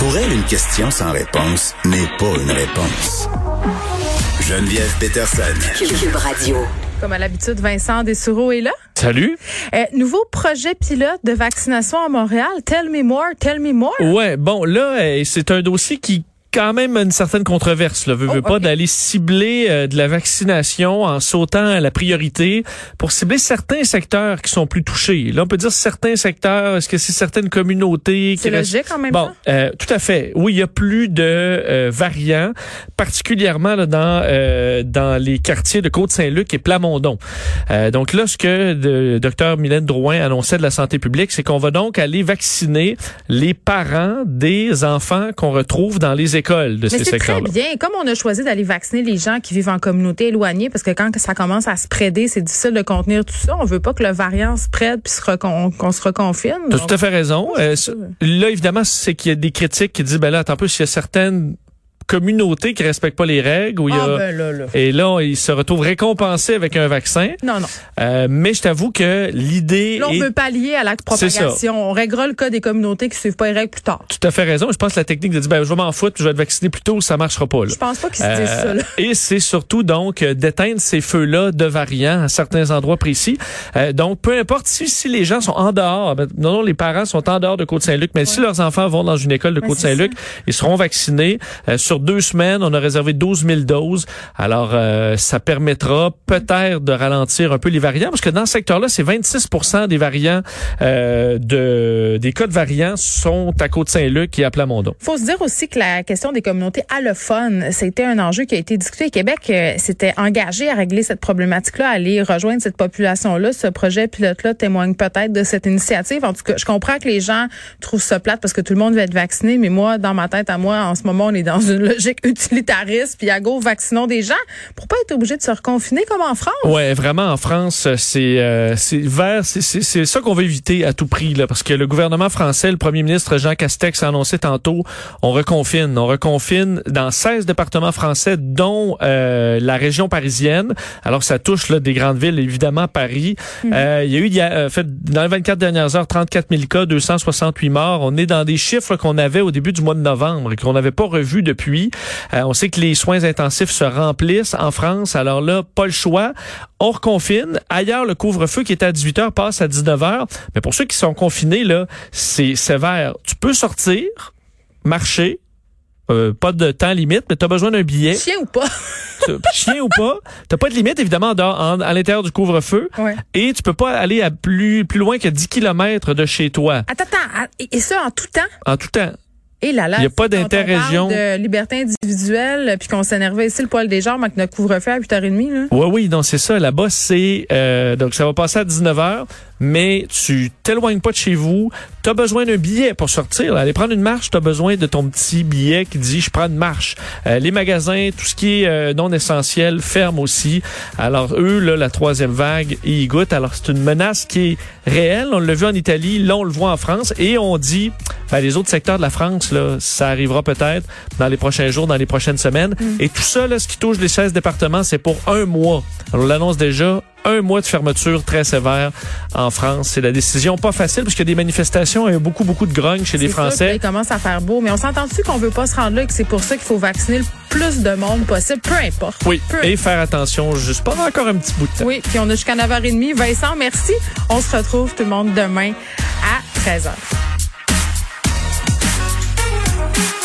Pour elle, une question sans réponse n'est pas une réponse. Geneviève Peterson. Cube Radio. Comme à l'habitude, Vincent Dessureau est là. Salut. Euh, nouveau projet pilote de vaccination à Montréal. Tell me more, tell me more. Ouais, bon, là, euh, c'est un dossier qui quand même une certaine controverse. Là. Veux, Oh, veux pas d'aller cibler euh, de la vaccination en sautant à la priorité pour cibler certains secteurs qui sont plus touchés. Là, on peut dire certains secteurs. Est-ce que c'est certaines communautés qui C'est restent- logique en même Bon, temps? euh, tout à fait. Oui, il y a plus de euh, variants, particulièrement là, dans euh, dans les quartiers de Côte-Saint-Luc et Plamondon. Euh, donc là, ce que le docteur Mylène Drouin annonçait de la santé publique, c'est qu'on va donc aller vacciner les parents des enfants qu'on retrouve dans les écoles de Mais ces c'est très secteurs-là. bien. Comme on a choisi d'aller vacciner les gens qui vivent en communauté éloignée, parce que quand ça commence à se préder, c'est difficile de contenir tout ça. On veut pas que le variant se prête puis qu'on se reconfine. Tu as Donc, tout à fait raison. Euh, là, évidemment, c'est qu'il y a des critiques qui disent, ben là, attends un peu, s'il y a certaines communautés qui respectent pas les règles, où il y a... Ah ben là, là. Et là, ils se retrouvent récompensés avec un vaccin. Non, non. Euh, mais je t'avoue que l'idée Là, on est veut pallier à la C'est ça. propagation. On réglera le cas des communautés qui suivent pas les règles plus tard. tout à fait raison. Je pense que la technique de dire, ben, je vais m'en foutre, je vais être vacciné plus tôt, ça marchera pas. Là. Je pense pas qu'ils se disent ça. Euh, là. et c'est surtout donc euh, d'éteindre ces feux-là de variants à certains endroits précis. Euh, donc, peu importe si, si les gens sont en dehors, ben, non, non, les parents sont en dehors de Côte-Saint-Luc, mais si leurs enfants vont dans une école de Ouais, Côte-Saint-Luc, ils seront vaccinés. Euh, sur deux semaines, on a réservé 12 000 doses. Alors, euh, ça permettra peut-être de ralentir un peu les variants, parce que dans ce secteur-là, c'est 26% des variants, euh, de, des cas de variants sont à Côte-Saint-Luc et à Plamondon. faut se dire aussi que la question des communautés allophones, c'était un enjeu qui a été discuté. Québec euh, s'était engagé à régler cette problématique-là, à aller rejoindre cette population-là. Ce projet pilote-là témoigne peut-être de cette initiative. En tout cas, je comprends que les gens trouvent ça plate parce que tout le monde veut être vacciné, mais moi, dans ma tête à moi, en ce moment, on est dans une logique utilitariste, puis à go, vaccinons des gens pour pas être obligé de se reconfiner comme en France. Ouais, vraiment en France, c'est euh, c'est vers c'est c'est c'est ça qu'on veut éviter à tout prix là parce que le gouvernement français, le premier ministre Jean Castex a annoncé tantôt, on reconfine, on reconfine dans 16 départements français dont euh, la région parisienne. Alors ça touche là des grandes villes évidemment Paris. Euh, il y a eu il y a, euh, fait dans les 24 dernières heures 34 000 cas, 268 morts. On est dans des chiffres qu'on avait au début du mois de novembre et qu'on n'avait pas revus depuis. Euh, on sait que les soins intensifs se remplissent en France. Alors là, pas le choix. On reconfine. Ailleurs, le couvre-feu qui était à 18 heures passe à 19 heures. Mais pour ceux qui sont confinés, là, c'est sévère. Tu peux sortir, marcher, euh, pas de temps limite, mais tu as besoin d'un billet. Chien ou pas? Chien ou pas, t'as pas de limite évidemment en dehors- en- à l'intérieur du couvre-feu. Ouais. Et tu peux pas aller à plus plus loin que 10 kilomètres de chez toi Attends, attends. Et ça en tout temps? en tout temps. Et là là, Il y a pas d'interrégion. de liberté individuelle, puis qu'on s'énervait ici le poil des jambes avec notre couvre-feu à 8h30. Là. Oui, oui, donc c'est ça. Là-bas, c'est euh, donc ça va passer à 19 h mais tu t'éloignes pas de chez vous. Tu as besoin d'un billet pour sortir. Aller prendre une marche, tu as besoin de ton petit billet qui dit je prends une marche. Euh, les magasins, tout ce qui est euh, non essentiel ferme aussi. Alors eux, là, la troisième vague, ils y goûtent. Alors c'est une menace qui est réelle. On l'a vu en Italie, là on le voit en France, et on dit ben, les autres secteurs de la France, là, ça arrivera peut-être dans les prochains jours, dans les prochaines semaines. Et tout ça, là, ce qui touche les 16 départements, c'est pour un mois. Alors, on l'annonce déjà. Un mois de fermeture très sévère en France. C'est la décision pas facile parce qu'il y a des manifestations et beaucoup, beaucoup de grogne chez les Français. Il commence à faire beau, mais on s'entend-tu qu'on veut pas se rendre là et que c'est pour ça qu'il faut vacciner le plus de monde possible, peu importe. Oui. Peu Et faire attention juste pendant encore un petit bout de temps. Oui, puis on a jusqu'à 9h30. Vincent, merci. On se retrouve tout le monde demain à 13h.